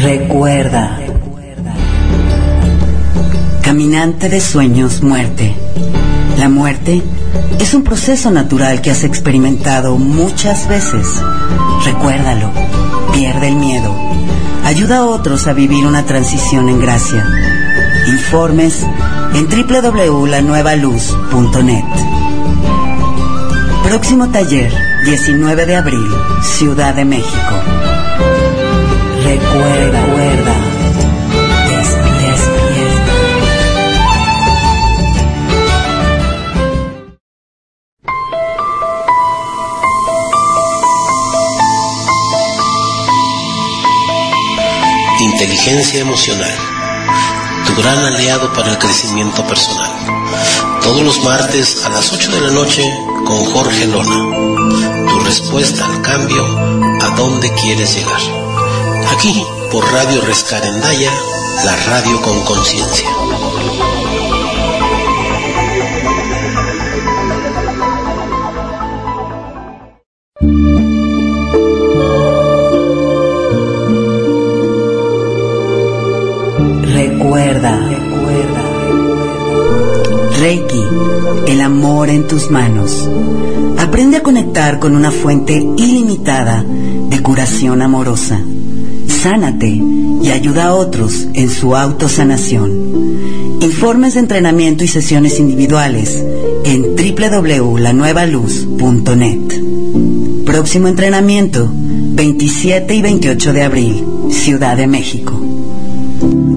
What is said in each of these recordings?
Recuerda. Caminante de sueños, muerte. La muerte es un proceso natural que has experimentado muchas veces. Recuérdalo. Pierde el miedo. Ayuda a otros a vivir una transición en gracia. Informes en www.lanuevaluz.net. Próximo taller, 19 de abril, Ciudad de México. Recuerda, recuerda. Inteligencia emocional. Tu gran aliado para el crecimiento personal. Todos los martes a las 8 de la noche con Jorge Lona. Tu respuesta al cambio, a dónde quieres llegar. Aquí, por Radio Rescarendaya, la radio con conciencia. Recuerda, recuerda. Reiki, el amor en tus manos. Aprende a conectar con una fuente ilimitada de curación amorosa. Sánate y ayuda a otros en su autosanación. Informes de entrenamiento y sesiones individuales en www.lanuevaluz.net. Próximo entrenamiento, 27 y 28 de abril, Ciudad de México.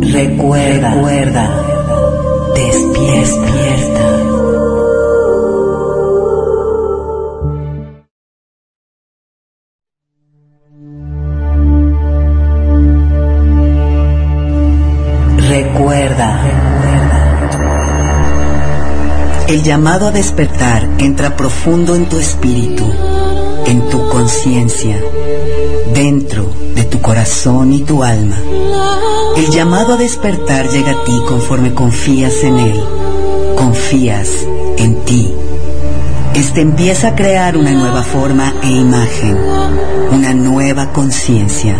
Recuerda, recuerda, despierta. El llamado a despertar entra profundo en tu espíritu, en tu conciencia, dentro de tu corazón y tu alma. El llamado a despertar llega a ti conforme confías en Él, confías en ti. Este empieza a crear una nueva forma e imagen, una nueva conciencia,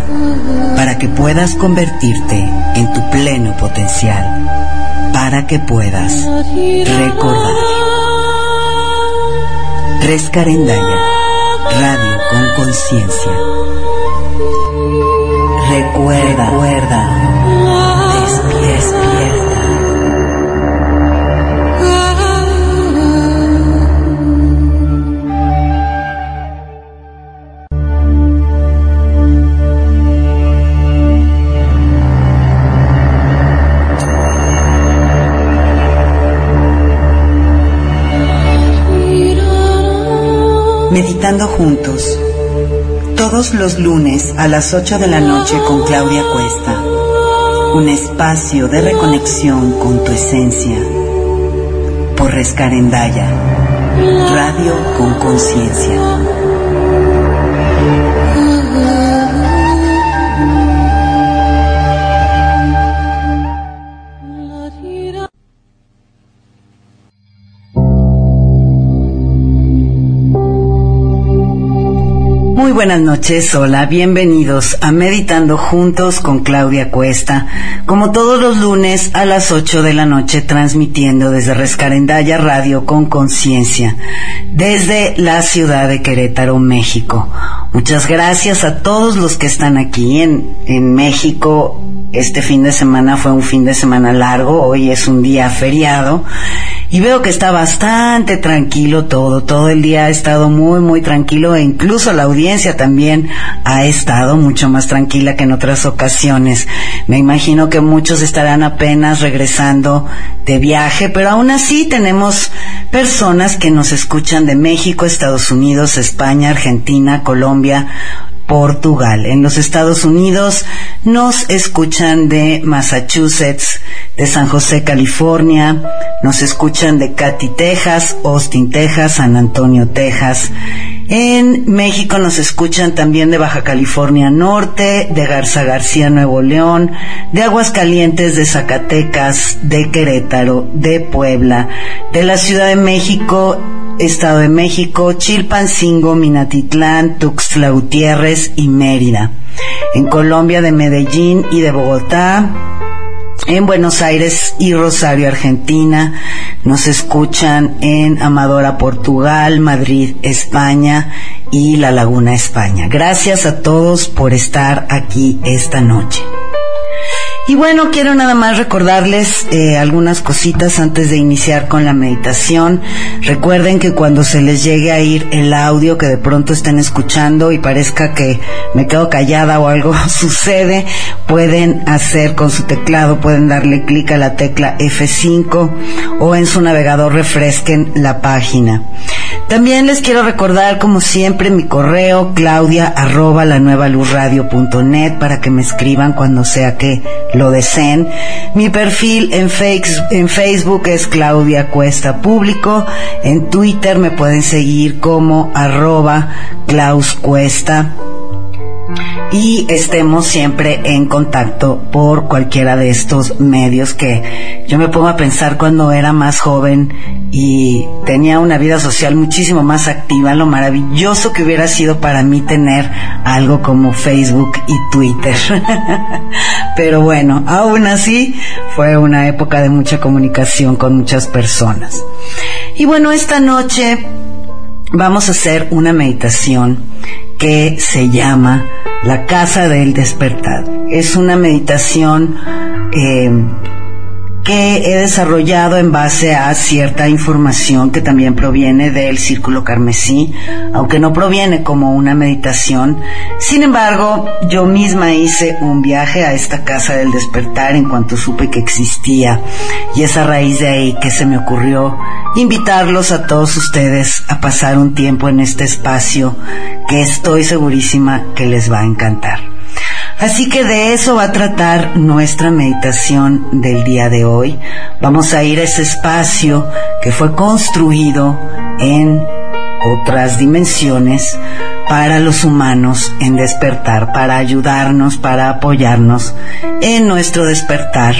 para que puedas convertirte en tu pleno potencial, para que puedas recordar. Rescarendaya, radio con conciencia. Recuerda, recuerda, despierta. Meditando juntos, todos los lunes a las 8 de la noche con Claudia Cuesta, un espacio de reconexión con tu esencia, por Rescarendaya, radio con conciencia. Buenas noches, hola, bienvenidos a Meditando Juntos con Claudia Cuesta, como todos los lunes a las 8 de la noche, transmitiendo desde Rescarendaya Radio con Conciencia, desde la ciudad de Querétaro, México. Muchas gracias a todos los que están aquí en, en México, este fin de semana fue un fin de semana largo, hoy es un día feriado y veo que está bastante tranquilo todo, todo el día ha estado muy, muy tranquilo e incluso la audiencia también ha estado mucho más tranquila que en otras ocasiones. Me imagino que muchos estarán apenas regresando de viaje, pero aún así tenemos personas que nos escuchan de México, Estados Unidos, España, Argentina, Colombia, Portugal. En los Estados Unidos nos escuchan de Massachusetts, de San José, California, nos escuchan de Katy, Texas, Austin, Texas, San Antonio, Texas. En México nos escuchan también de Baja California Norte, de Garza García, Nuevo León, de Aguascalientes, de Zacatecas, de Querétaro, de Puebla, de la Ciudad de México Estado de México, Chilpancingo, Minatitlán, Tuxtla Gutiérrez y Mérida. En Colombia de Medellín y de Bogotá. En Buenos Aires y Rosario, Argentina. Nos escuchan en Amadora, Portugal, Madrid, España y La Laguna, España. Gracias a todos por estar aquí esta noche. Y bueno, quiero nada más recordarles eh, algunas cositas antes de iniciar con la meditación. Recuerden que cuando se les llegue a ir el audio que de pronto estén escuchando y parezca que me quedo callada o algo sucede, pueden hacer con su teclado, pueden darle clic a la tecla F5 o en su navegador refresquen la página. También les quiero recordar, como siempre, mi correo claudia arroba la nueva net para que me escriban cuando sea que lo deseen. Mi perfil en, en Facebook es Claudia Cuesta Público. En Twitter me pueden seguir como arroba Klaus Cuesta y estemos siempre en contacto por cualquiera de estos medios que yo me pongo a pensar cuando era más joven y tenía una vida social muchísimo más activa, lo maravilloso que hubiera sido para mí tener algo como Facebook y Twitter. Pero bueno, aún así fue una época de mucha comunicación con muchas personas. Y bueno, esta noche vamos a hacer una meditación que se llama La Casa del Despertar. Es una meditación eh, que he desarrollado en base a cierta información que también proviene del círculo carmesí, aunque no proviene como una meditación. Sin embargo, yo misma hice un viaje a esta casa del despertar en cuanto supe que existía y es a raíz de ahí que se me ocurrió invitarlos a todos ustedes a pasar un tiempo en este espacio que estoy segurísima que les va a encantar. Así que de eso va a tratar nuestra meditación del día de hoy. Vamos a ir a ese espacio que fue construido en otras dimensiones para los humanos en despertar, para ayudarnos, para apoyarnos en nuestro despertar.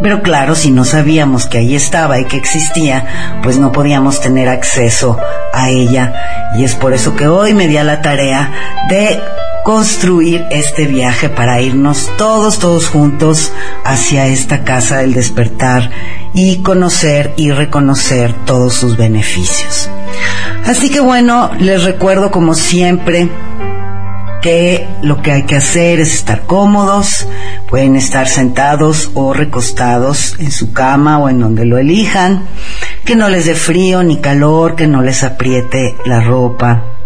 Pero claro, si no sabíamos que ahí estaba y que existía, pues no podíamos tener acceso a ella. Y es por eso que hoy me di a la tarea de construir este viaje para irnos todos, todos juntos hacia esta casa del despertar y conocer y reconocer todos sus beneficios. Así que bueno, les recuerdo como siempre que lo que hay que hacer es estar cómodos, pueden estar sentados o recostados en su cama o en donde lo elijan, que no les dé frío ni calor, que no les apriete la ropa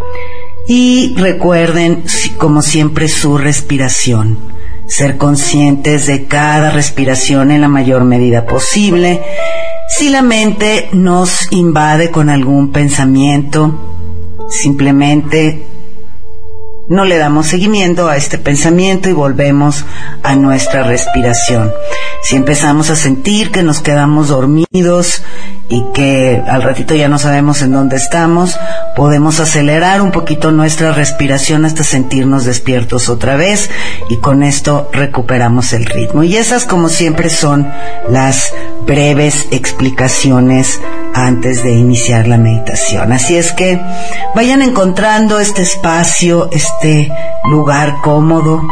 y recuerden, como siempre, su respiración. Ser conscientes de cada respiración en la mayor medida posible. Si la mente nos invade con algún pensamiento, simplemente no le damos seguimiento a este pensamiento y volvemos a nuestra respiración. Si empezamos a sentir que nos quedamos dormidos y que al ratito ya no sabemos en dónde estamos, podemos acelerar un poquito nuestra respiración hasta sentirnos despiertos otra vez y con esto recuperamos el ritmo. Y esas como siempre son las breves explicaciones antes de iniciar la meditación. Así es que vayan encontrando este espacio, este lugar cómodo.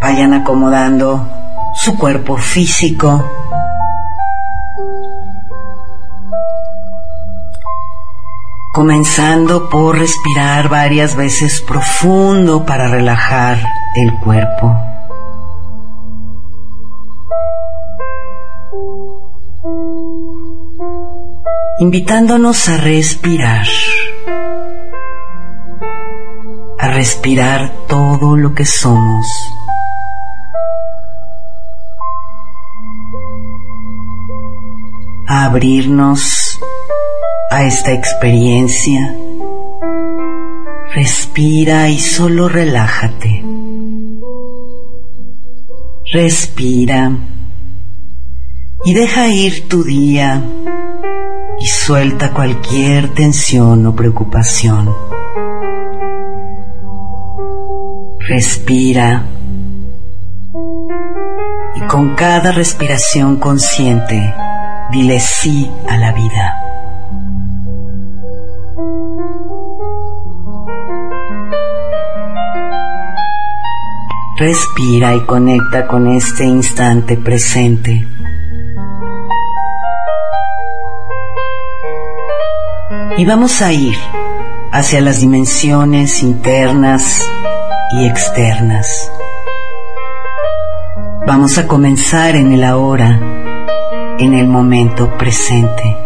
Vayan acomodando su cuerpo físico. comenzando por respirar varias veces profundo para relajar el cuerpo. Invitándonos a respirar, a respirar todo lo que somos. a abrirnos a esta experiencia. Respira y solo relájate. Respira y deja ir tu día y suelta cualquier tensión o preocupación. Respira y con cada respiración consciente dile sí a la vida. Respira y conecta con este instante presente. Y vamos a ir hacia las dimensiones internas y externas. Vamos a comenzar en el ahora, en el momento presente.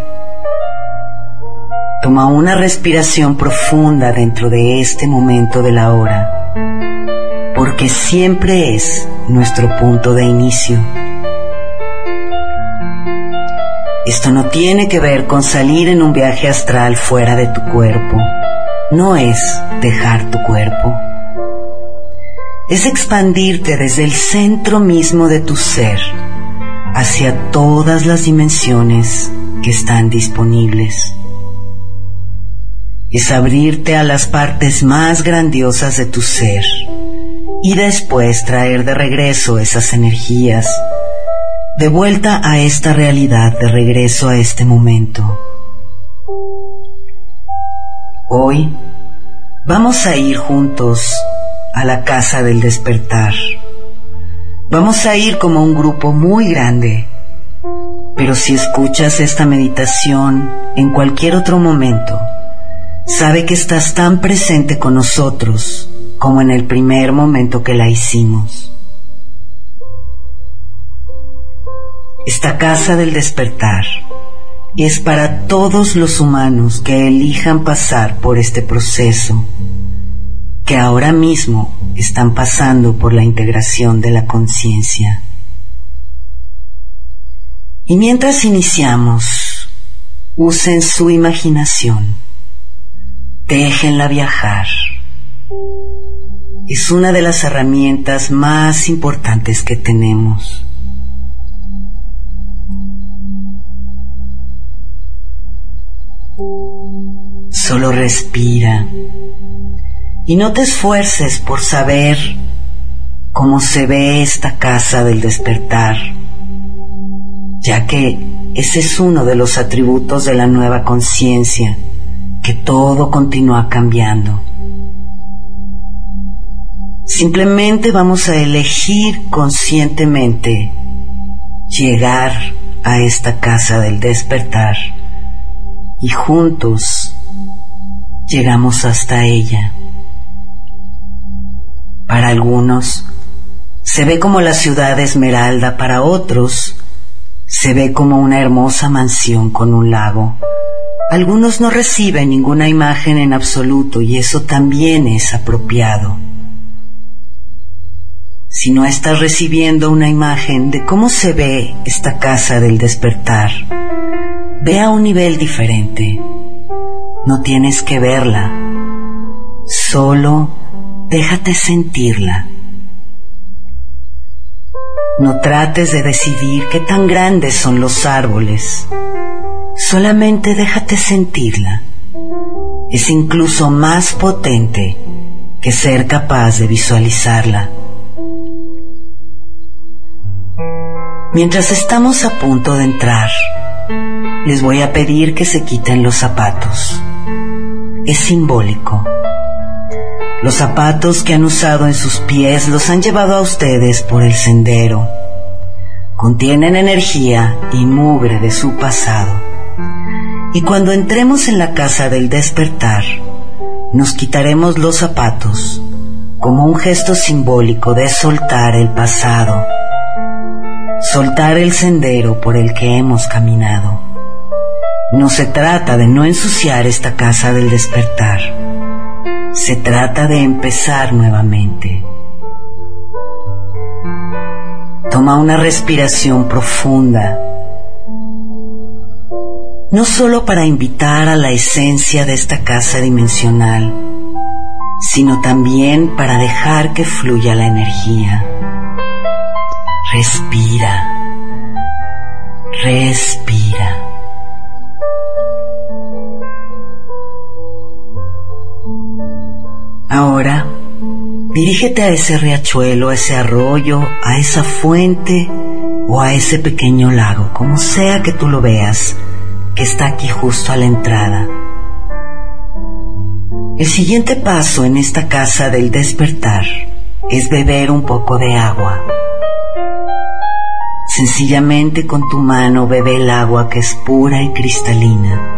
Toma una respiración profunda dentro de este momento de la hora porque siempre es nuestro punto de inicio. Esto no tiene que ver con salir en un viaje astral fuera de tu cuerpo. No es dejar tu cuerpo. Es expandirte desde el centro mismo de tu ser hacia todas las dimensiones que están disponibles. Es abrirte a las partes más grandiosas de tu ser y después traer de regreso esas energías, de vuelta a esta realidad, de regreso a este momento. Hoy vamos a ir juntos a la casa del despertar. Vamos a ir como un grupo muy grande, pero si escuchas esta meditación en cualquier otro momento, sabe que estás tan presente con nosotros como en el primer momento que la hicimos. Esta casa del despertar es para todos los humanos que elijan pasar por este proceso, que ahora mismo están pasando por la integración de la conciencia. Y mientras iniciamos, usen su imaginación, déjenla viajar es una de las herramientas más importantes que tenemos. Solo respira y no te esfuerces por saber cómo se ve esta casa del despertar, ya que ese es uno de los atributos de la nueva conciencia, que todo continúa cambiando. Simplemente vamos a elegir conscientemente llegar a esta casa del despertar y juntos llegamos hasta ella. Para algunos se ve como la ciudad Esmeralda, para otros se ve como una hermosa mansión con un lago. Algunos no reciben ninguna imagen en absoluto y eso también es apropiado si no estás recibiendo una imagen de cómo se ve esta casa del despertar, ve a un nivel diferente. No tienes que verla, solo déjate sentirla. No trates de decidir qué tan grandes son los árboles, solamente déjate sentirla. Es incluso más potente que ser capaz de visualizarla. Mientras estamos a punto de entrar, les voy a pedir que se quiten los zapatos. Es simbólico. Los zapatos que han usado en sus pies los han llevado a ustedes por el sendero. Contienen energía y mugre de su pasado. Y cuando entremos en la casa del despertar, nos quitaremos los zapatos como un gesto simbólico de soltar el pasado soltar el sendero por el que hemos caminado. No se trata de no ensuciar esta casa del despertar. Se trata de empezar nuevamente. Toma una respiración profunda, no solo para invitar a la esencia de esta casa dimensional, sino también para dejar que fluya la energía. Respira, respira. Ahora, dirígete a ese riachuelo, a ese arroyo, a esa fuente o a ese pequeño lago, como sea que tú lo veas, que está aquí justo a la entrada. El siguiente paso en esta casa del despertar es beber un poco de agua. Sencillamente con tu mano bebe el agua que es pura y cristalina,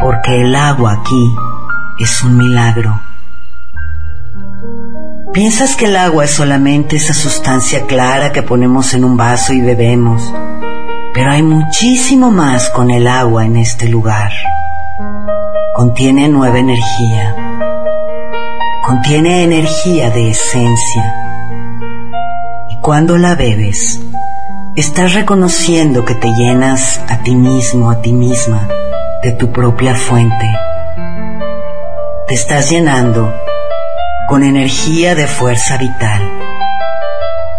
porque el agua aquí es un milagro. ¿Piensas que el agua es solamente esa sustancia clara que ponemos en un vaso y bebemos? Pero hay muchísimo más con el agua en este lugar. Contiene nueva energía. Contiene energía de esencia. Y cuando la bebes, estás reconociendo que te llenas a ti mismo, a ti misma, de tu propia fuente. Te estás llenando con energía de fuerza vital.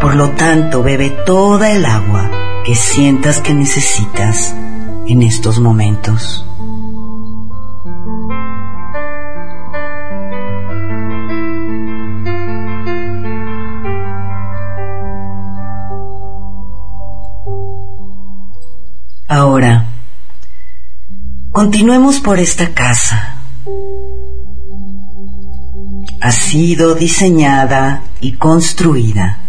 Por lo tanto, bebe toda el agua que sientas que necesitas en estos momentos. Ahora, continuemos por esta casa. Ha sido diseñada y construida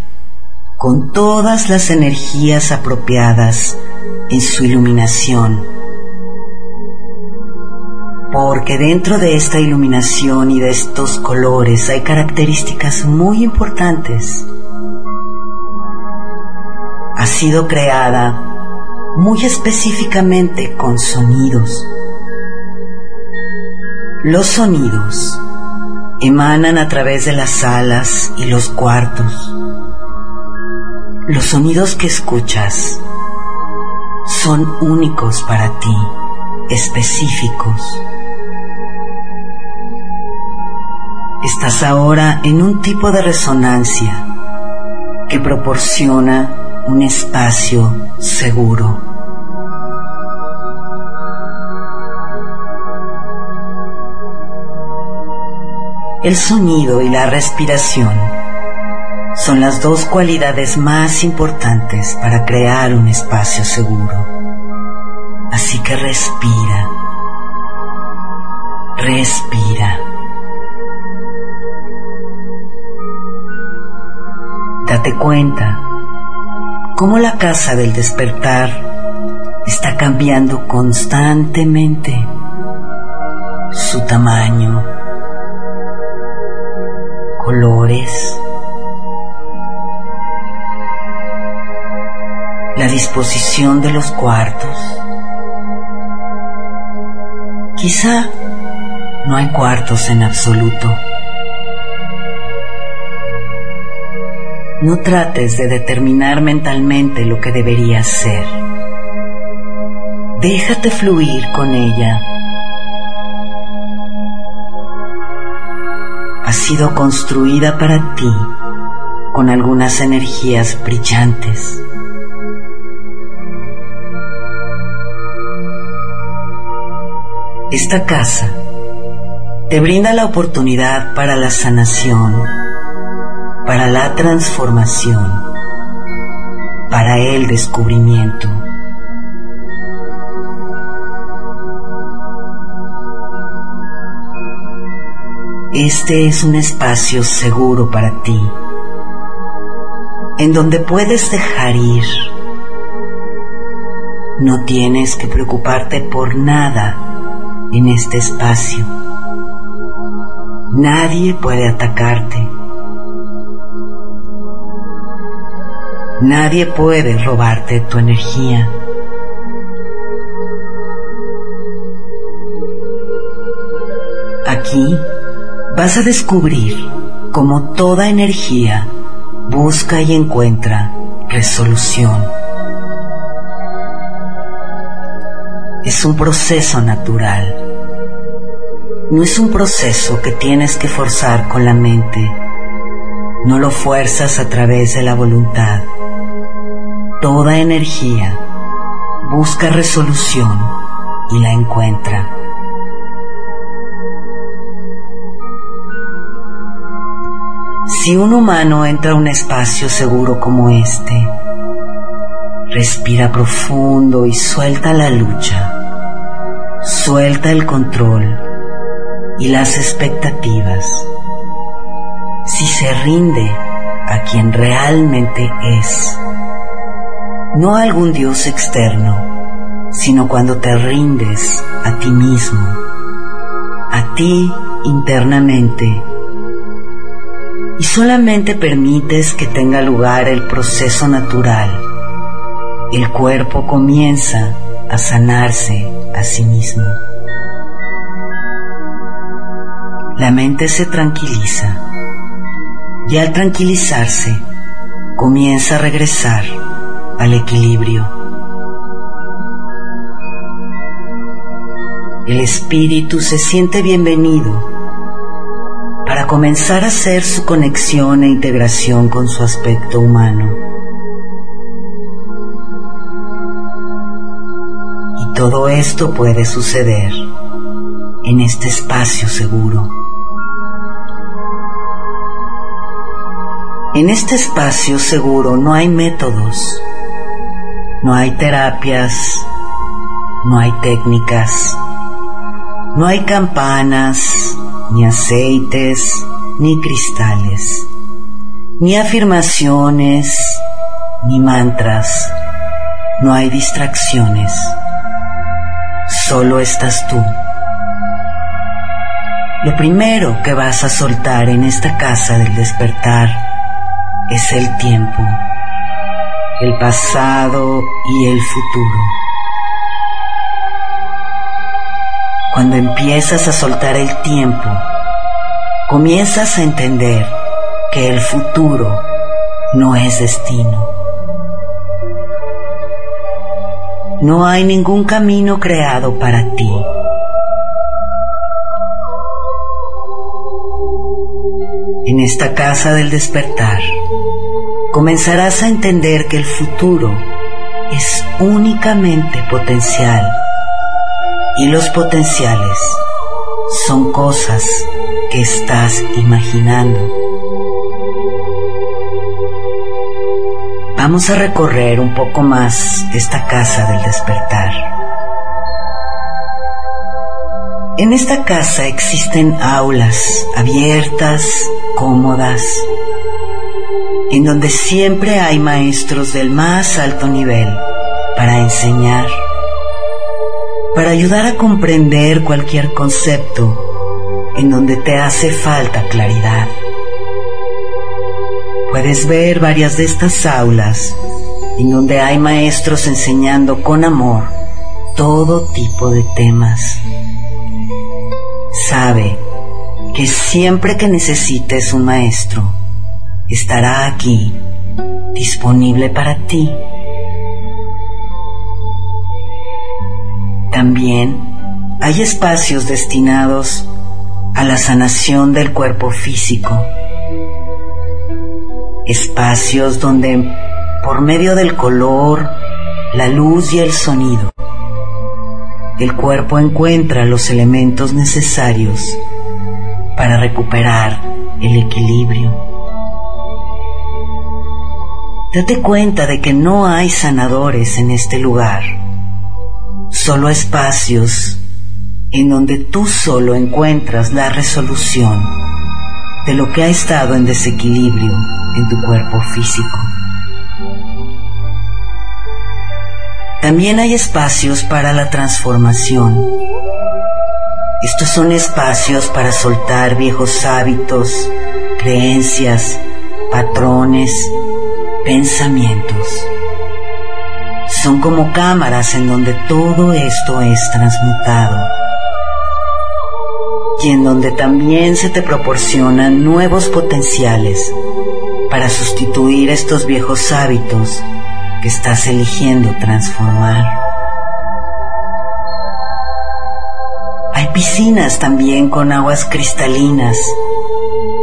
con todas las energías apropiadas en su iluminación. Porque dentro de esta iluminación y de estos colores hay características muy importantes. Ha sido creada muy específicamente con sonidos. Los sonidos emanan a través de las salas y los cuartos. Los sonidos que escuchas son únicos para ti, específicos. Estás ahora en un tipo de resonancia que proporciona un espacio seguro. El sonido y la respiración son las dos cualidades más importantes para crear un espacio seguro. Así que respira, respira. Date cuenta cómo la casa del despertar está cambiando constantemente su tamaño, colores, la disposición de los cuartos. Quizá no hay cuartos en absoluto. No trates de determinar mentalmente lo que deberías ser. Déjate fluir con ella sido construida para ti con algunas energías brillantes. Esta casa te brinda la oportunidad para la sanación, para la transformación, para el descubrimiento. Este es un espacio seguro para ti, en donde puedes dejar ir. No tienes que preocuparte por nada en este espacio. Nadie puede atacarte. Nadie puede robarte tu energía. Aquí vas a descubrir cómo toda energía busca y encuentra resolución. Es un proceso natural. No es un proceso que tienes que forzar con la mente. No lo fuerzas a través de la voluntad. Toda energía busca resolución y la encuentra. Si un humano entra a un espacio seguro como este, respira profundo y suelta la lucha, suelta el control y las expectativas. Si se rinde a quien realmente es, no a algún Dios externo, sino cuando te rindes a ti mismo, a ti internamente, y solamente permites que tenga lugar el proceso natural, el cuerpo comienza a sanarse a sí mismo. La mente se tranquiliza y al tranquilizarse comienza a regresar al equilibrio. El espíritu se siente bienvenido para comenzar a hacer su conexión e integración con su aspecto humano. Y todo esto puede suceder en este espacio seguro. En este espacio seguro no hay métodos, no hay terapias, no hay técnicas, no hay campanas, ni aceites, ni cristales, ni afirmaciones, ni mantras. No hay distracciones. Solo estás tú. Lo primero que vas a soltar en esta casa del despertar es el tiempo, el pasado y el futuro. Cuando empiezas a soltar el tiempo, comienzas a entender que el futuro no es destino. No hay ningún camino creado para ti. En esta casa del despertar, comenzarás a entender que el futuro es únicamente potencial y los potenciales son cosas que estás imaginando. Vamos a recorrer un poco más esta casa del despertar. En esta casa existen aulas abiertas, cómodas, en donde siempre hay maestros del más alto nivel para enseñar para ayudar a comprender cualquier concepto en donde te hace falta claridad. Puedes ver varias de estas aulas en donde hay maestros enseñando con amor todo tipo de temas. Sabe que siempre que necesites un maestro, estará aquí, disponible para ti También hay espacios destinados a la sanación del cuerpo físico. Espacios donde por medio del color, la luz y el sonido, el cuerpo encuentra los elementos necesarios para recuperar el equilibrio. Date cuenta de que no hay sanadores en este lugar solo espacios en donde tú solo encuentras la resolución de lo que ha estado en desequilibrio en tu cuerpo físico. También hay espacios para la transformación. Estos son espacios para soltar viejos hábitos, creencias, patrones, pensamientos son como cámaras en donde todo esto es transmutado. y en donde también se te proporcionan nuevos potenciales para sustituir estos viejos hábitos que estás eligiendo transformar. Hay piscinas también con aguas cristalinas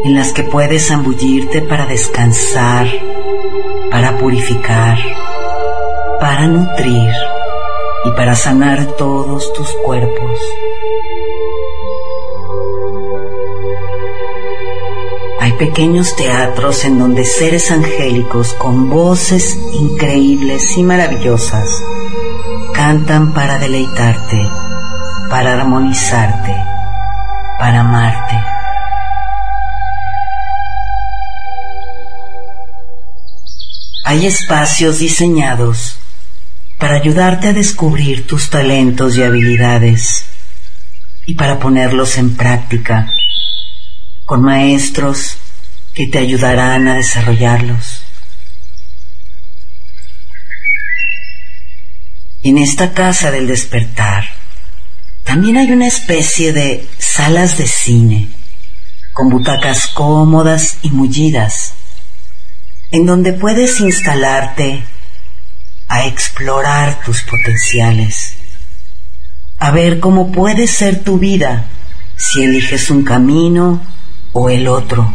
en las que puedes zambullirte para descansar, para purificar, para nutrir y para sanar todos tus cuerpos. Hay pequeños teatros en donde seres angélicos con voces increíbles y maravillosas cantan para deleitarte, para armonizarte, para amarte. Hay espacios diseñados para ayudarte a descubrir tus talentos y habilidades y para ponerlos en práctica con maestros que te ayudarán a desarrollarlos. En esta casa del despertar también hay una especie de salas de cine con butacas cómodas y mullidas en donde puedes instalarte a explorar tus potenciales, a ver cómo puede ser tu vida si eliges un camino o el otro,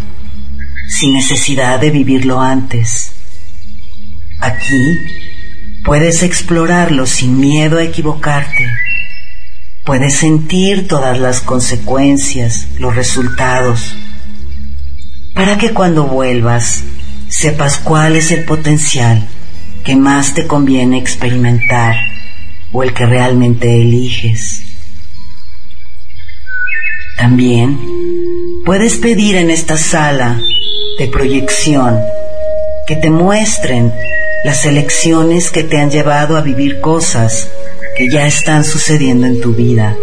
sin necesidad de vivirlo antes. Aquí puedes explorarlo sin miedo a equivocarte. Puedes sentir todas las consecuencias, los resultados, para que cuando vuelvas sepas cuál es el potencial que más te conviene experimentar o el que realmente eliges. También puedes pedir en esta sala de proyección que te muestren las elecciones que te han llevado a vivir cosas que ya están sucediendo en tu vida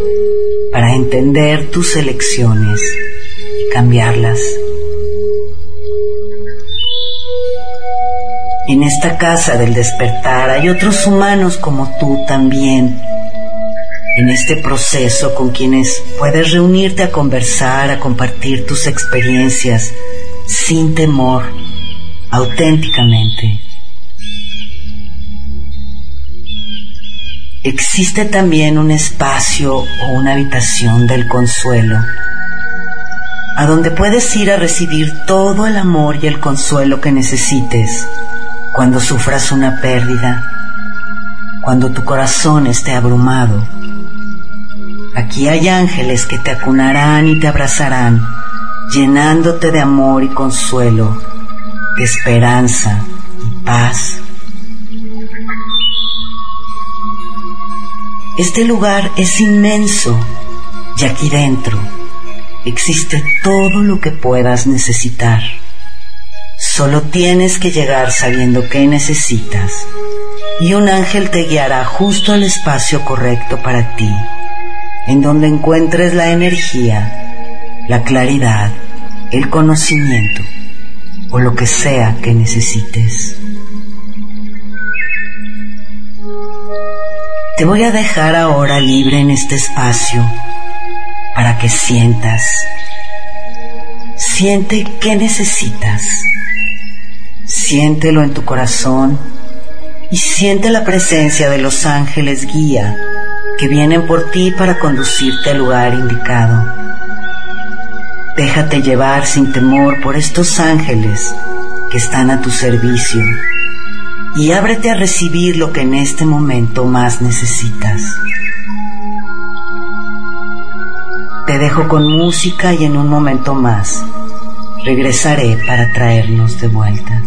para entender tus elecciones y cambiarlas. En esta casa del despertar hay otros humanos como tú también en este proceso con quienes puedes reunirte a conversar, a compartir tus experiencias sin temor, auténticamente. Existe también un espacio o una habitación del consuelo, a donde puedes ir a recibir todo el amor y el consuelo que necesites cuando sufras una pérdida, cuando tu corazón esté abrumado Aquí hay ángeles que te acunarán y te abrazarán, llenándote de amor y consuelo, de esperanza y paz. Este lugar es inmenso y aquí dentro existe todo lo que puedas necesitar. Solo tienes que llegar sabiendo qué necesitas y un ángel te guiará justo al espacio correcto para ti en donde encuentres la energía, la claridad, el conocimiento o lo que sea que necesites. Te voy a dejar ahora libre en este espacio para que sientas. Siente qué necesitas. Siéntelo en tu corazón y siente la presencia de los ángeles guía que vienen por ti para conducirte al lugar indicado. Déjate llevar sin temor por estos ángeles que están a tu servicio y ábrete a recibir lo que en este momento más necesitas. Te dejo con música y en un momento más regresaré para traernos de vuelta.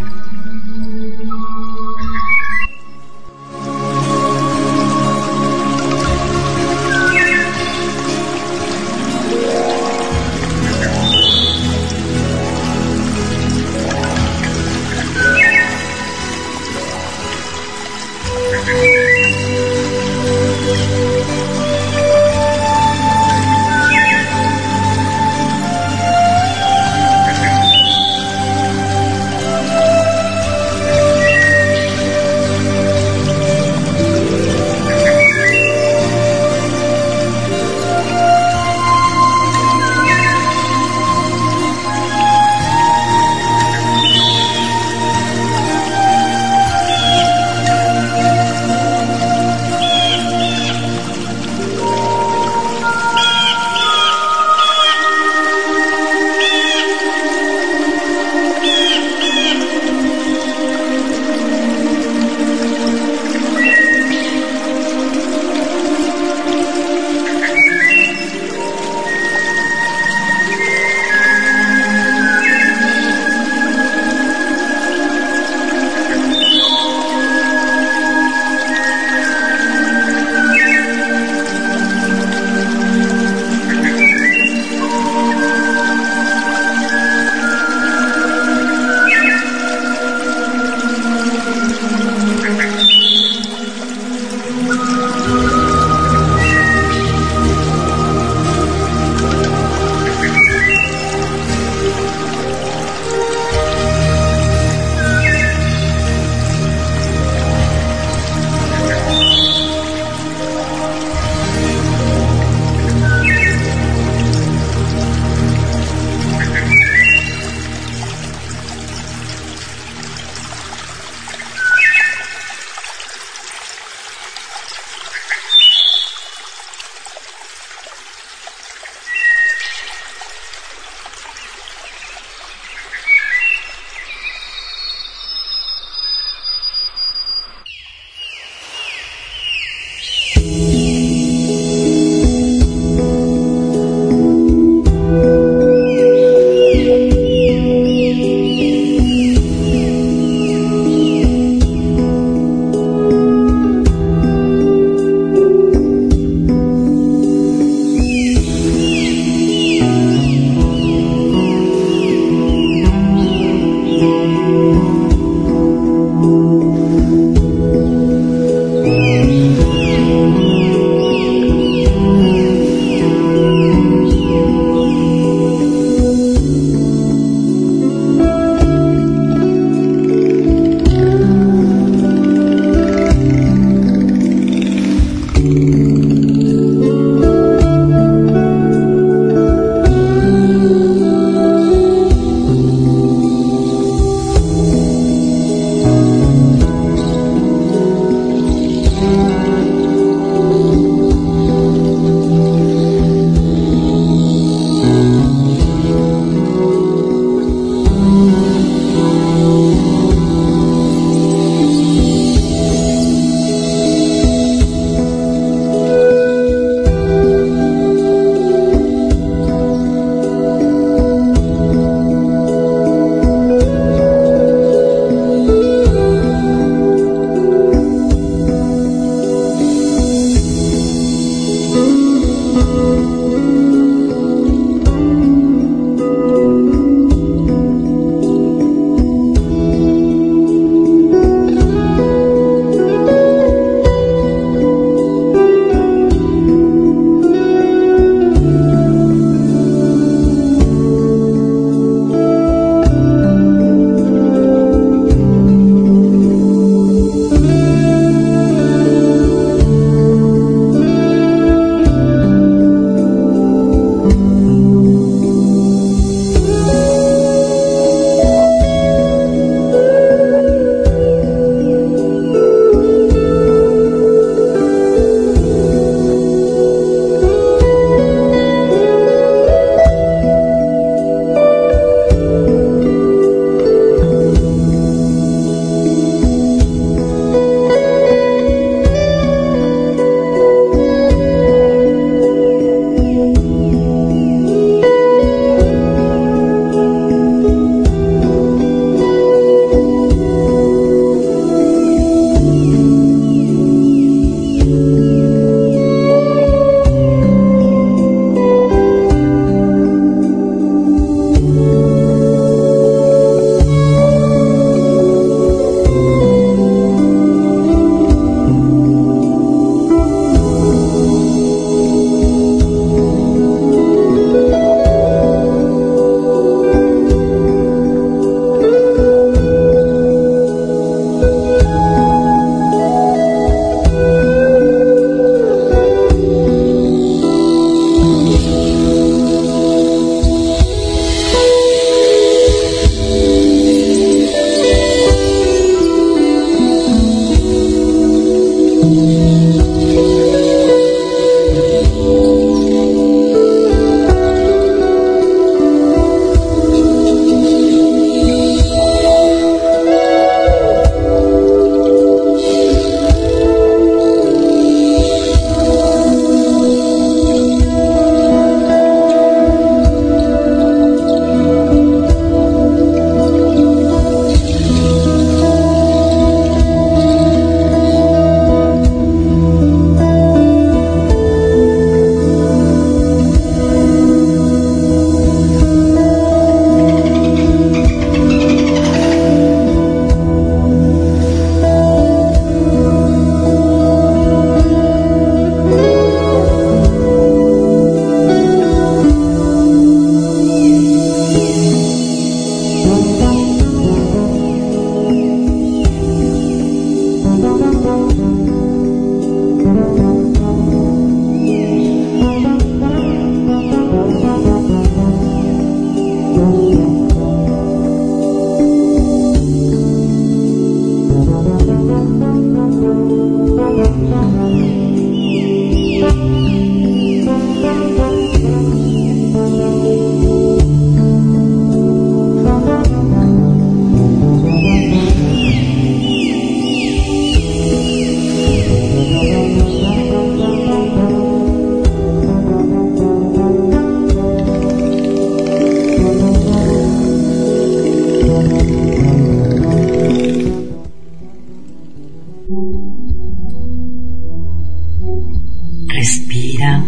Respira.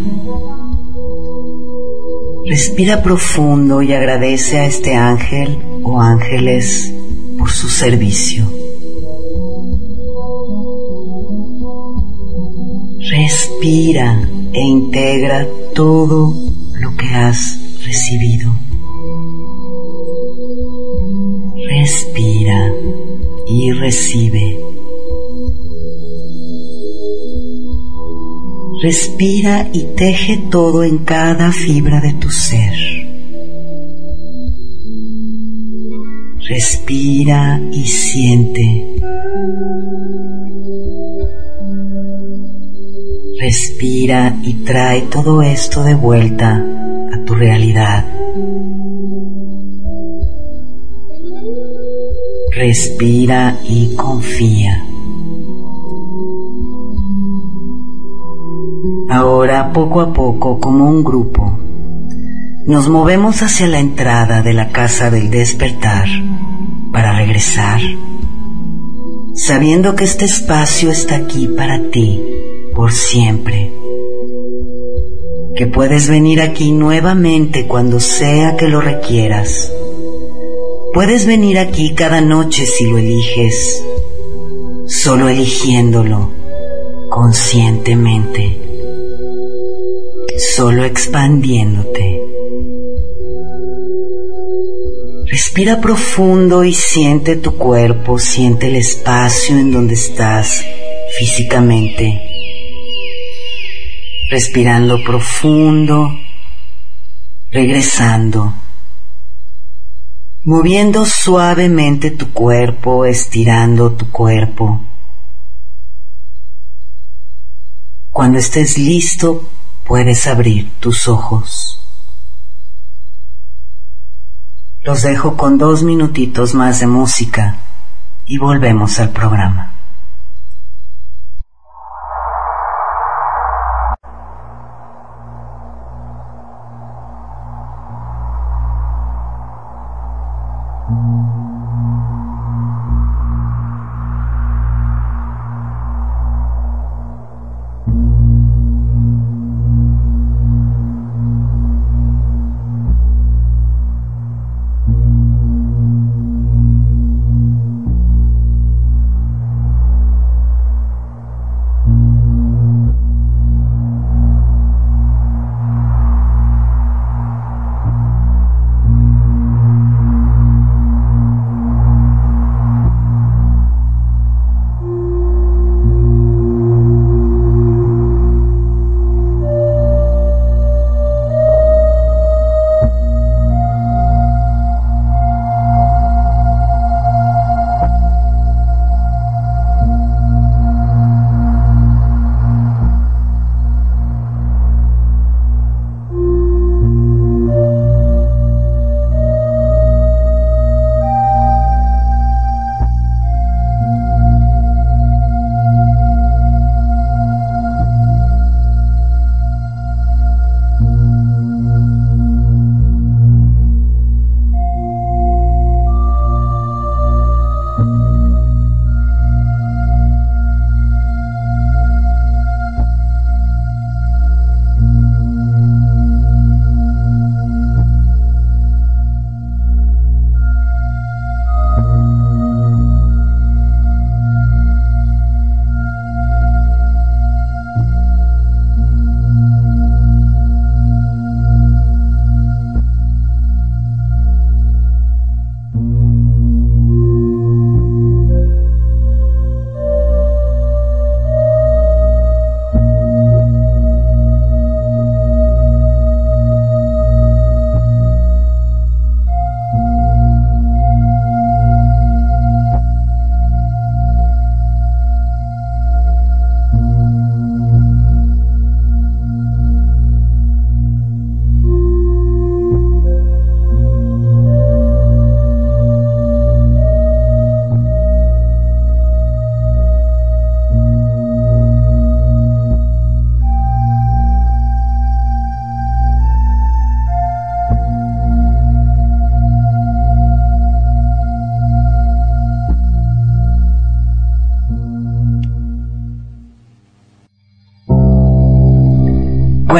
Respira profundo y agradece a este ángel o ángeles por su servicio. Respira e integra todo lo que has recibido. Respira y recibe. Respira y teje todo en cada fibra de tu ser. Respira y siente. Respira y trae todo esto de vuelta a tu realidad. Respira y confía. Ahora, poco a poco, como un grupo, nos movemos hacia la entrada de la casa del despertar para regresar, sabiendo que este espacio está aquí para ti por siempre, que puedes venir aquí nuevamente cuando sea que lo requieras. Puedes venir aquí cada noche si lo eliges, solo eligiéndolo conscientemente solo expandiéndote. Respira profundo y siente tu cuerpo, siente el espacio en donde estás físicamente. Respirando profundo, regresando, moviendo suavemente tu cuerpo, estirando tu cuerpo. Cuando estés listo, puedes abrir tus ojos. Los dejo con dos minutitos más de música y volvemos al programa.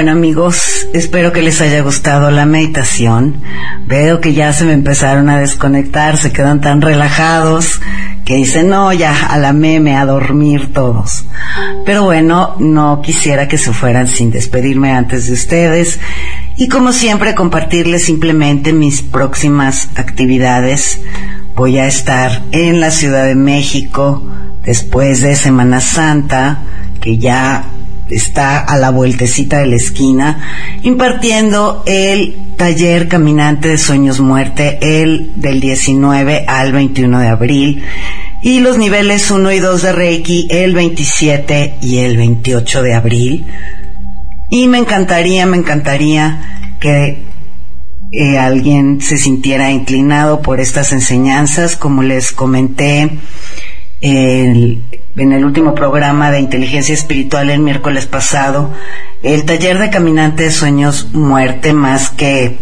Bueno amigos, espero que les haya gustado la meditación. Veo que ya se me empezaron a desconectar, se quedan tan relajados que dicen, no, ya a la meme, a dormir todos. Pero bueno, no quisiera que se fueran sin despedirme antes de ustedes. Y como siempre, compartirles simplemente mis próximas actividades. Voy a estar en la Ciudad de México después de Semana Santa, que ya está a la vueltecita de la esquina, impartiendo el taller Caminante de Sueños Muerte, el del 19 al 21 de abril, y los niveles 1 y 2 de Reiki el 27 y el 28 de abril. Y me encantaría, me encantaría que eh, alguien se sintiera inclinado por estas enseñanzas, como les comenté en el último programa de inteligencia espiritual el miércoles pasado, el taller de caminante de sueños muerte más que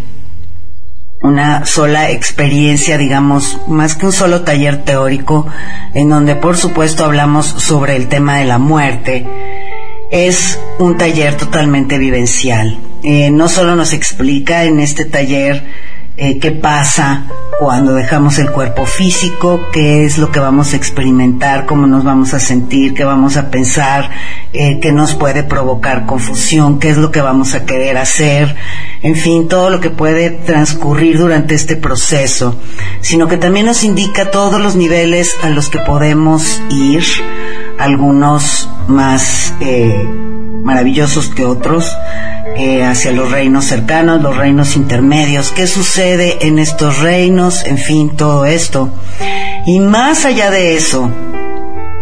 una sola experiencia, digamos, más que un solo taller teórico, en donde por supuesto hablamos sobre el tema de la muerte, es un taller totalmente vivencial. Eh, no solo nos explica en este taller eh, qué pasa cuando dejamos el cuerpo físico, qué es lo que vamos a experimentar, cómo nos vamos a sentir, qué vamos a pensar, eh, qué nos puede provocar confusión, qué es lo que vamos a querer hacer, en fin, todo lo que puede transcurrir durante este proceso, sino que también nos indica todos los niveles a los que podemos ir, algunos más eh, maravillosos que otros, eh, hacia los reinos cercanos, los reinos intermedios, qué sucede en estos reinos, en fin, todo esto. Y más allá de eso,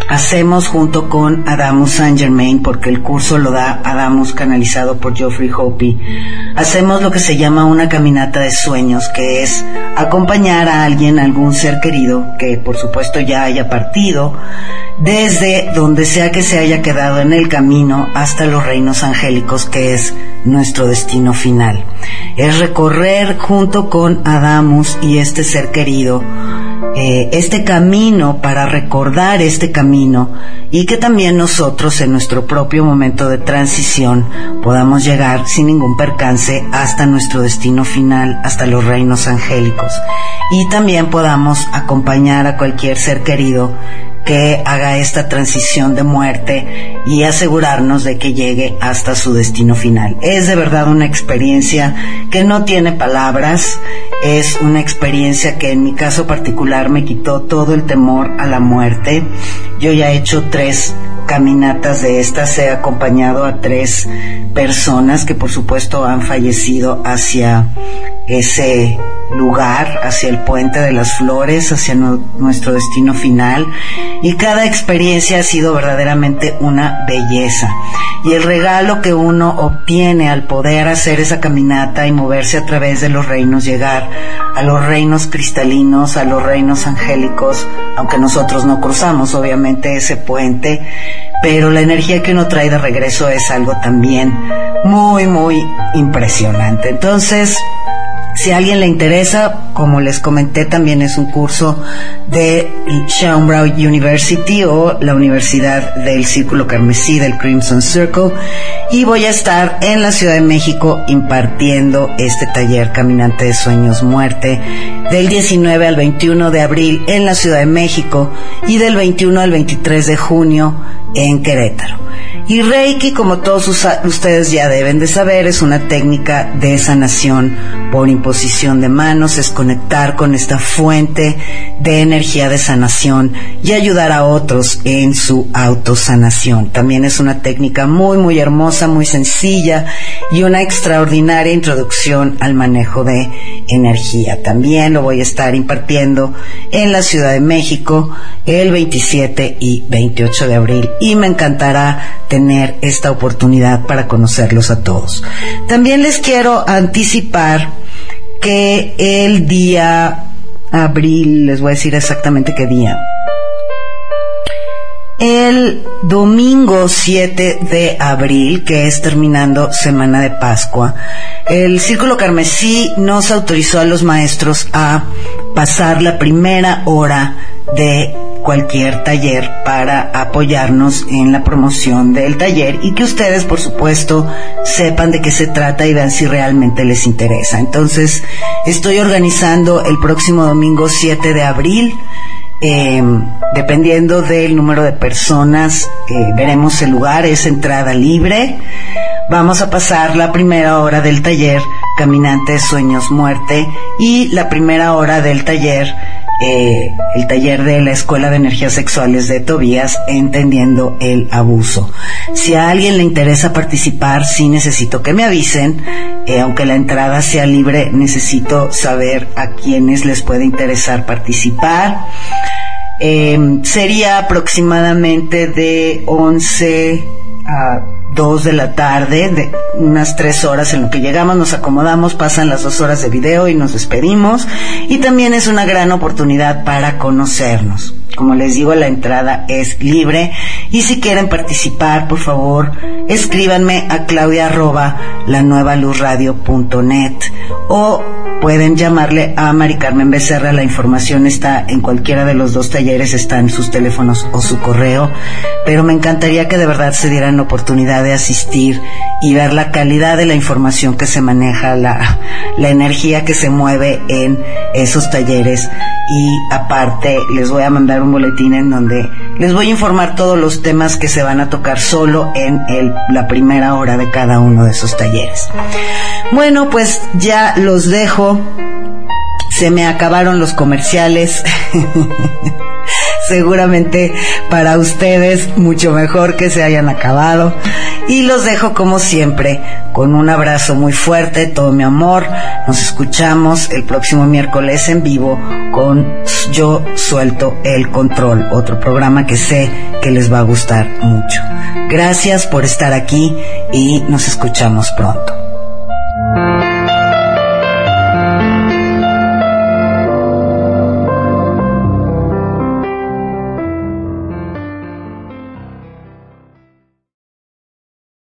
hacemos junto con Adamus Saint Germain, porque el curso lo da Adamus canalizado por Geoffrey Hopi, hacemos lo que se llama una caminata de sueños, que es acompañar a alguien, a algún ser querido, que por supuesto ya haya partido, desde donde sea que se haya quedado en el camino hasta los reinos angélicos, que es nuestro destino final. Es recorrer junto con Adamus y este ser querido eh, este camino para recordar este camino y que también nosotros en nuestro propio momento de transición podamos llegar sin ningún percance hasta nuestro destino final, hasta los reinos angélicos y también podamos acompañar a cualquier ser querido que haga esta transición de muerte y asegurarnos de que llegue hasta su destino final. Es de verdad una experiencia que no tiene palabras, es una experiencia que en mi caso particular me quitó todo el temor a la muerte. Yo ya he hecho tres caminatas de estas, he acompañado a tres personas que por supuesto han fallecido hacia ese lugar, hacia el puente de las flores, hacia nuestro destino final. Y cada experiencia ha sido verdaderamente una belleza. Y el regalo que uno obtiene al poder hacer esa caminata y moverse a través de los reinos, llegar a los reinos cristalinos, a los reinos angélicos, aunque nosotros no cruzamos obviamente ese puente, pero la energía que uno trae de regreso es algo también muy, muy impresionante. Entonces, si a alguien le interesa, como les comenté, también es un curso de Brown University o la Universidad del Círculo Carmesí del Crimson Circle. Y voy a estar en la Ciudad de México impartiendo este taller Caminante de Sueños Muerte del 19 al 21 de abril en la Ciudad de México y del 21 al 23 de junio en Querétaro. Y Reiki, como todos ustedes ya deben de saber, es una técnica de sanación por imposición de manos, es conectar con esta fuente de energía de sanación y ayudar a otros en su autosanación. También es una técnica muy, muy hermosa, muy sencilla y una extraordinaria introducción al manejo de energía. También lo voy a estar impartiendo en la Ciudad de México el 27 y 28 de abril y me encantará tener esta oportunidad para conocerlos a todos. También les quiero anticipar que el día abril, les voy a decir exactamente qué día, el domingo 7 de abril, que es terminando Semana de Pascua, el Círculo Carmesí nos autorizó a los maestros a pasar la primera hora de cualquier taller para apoyarnos en la promoción del taller y que ustedes, por supuesto, sepan de qué se trata y vean si realmente les interesa. Entonces, estoy organizando el próximo domingo 7 de abril. Eh, dependiendo del número de personas, eh, veremos el lugar, es entrada libre. Vamos a pasar la primera hora del taller Caminantes Sueños Muerte y la primera hora del taller eh, el taller de la Escuela de Energías Sexuales de Tobías, Entendiendo el Abuso. Si a alguien le interesa participar, sí necesito que me avisen, eh, aunque la entrada sea libre, necesito saber a quienes les puede interesar participar. Eh, sería aproximadamente de 11 a 2 de la tarde, de unas 3 horas en lo que llegamos, nos acomodamos, pasan las 2 horas de video y nos despedimos. Y también es una gran oportunidad para conocernos. Como les digo, la entrada es libre y si quieren participar, por favor, escríbanme a claudia arroba la nueva luz net o pueden llamarle a Mari Carmen Becerra. La información está en cualquiera de los dos talleres, está en sus teléfonos o su correo. Pero me encantaría que de verdad se dieran la oportunidad de asistir y ver la calidad de la información que se maneja, la, la energía que se mueve en esos talleres. Y aparte, les voy a mandar un boletín en donde les voy a informar todos los temas que se van a tocar solo en la primera hora de cada uno de esos talleres. Bueno, pues ya los dejo. Se me acabaron los comerciales. Seguramente para ustedes mucho mejor que se hayan acabado. Y los dejo como siempre con un abrazo muy fuerte, todo mi amor. Nos escuchamos el próximo miércoles en vivo con Yo Suelto el Control, otro programa que sé que les va a gustar mucho. Gracias por estar aquí y nos escuchamos pronto.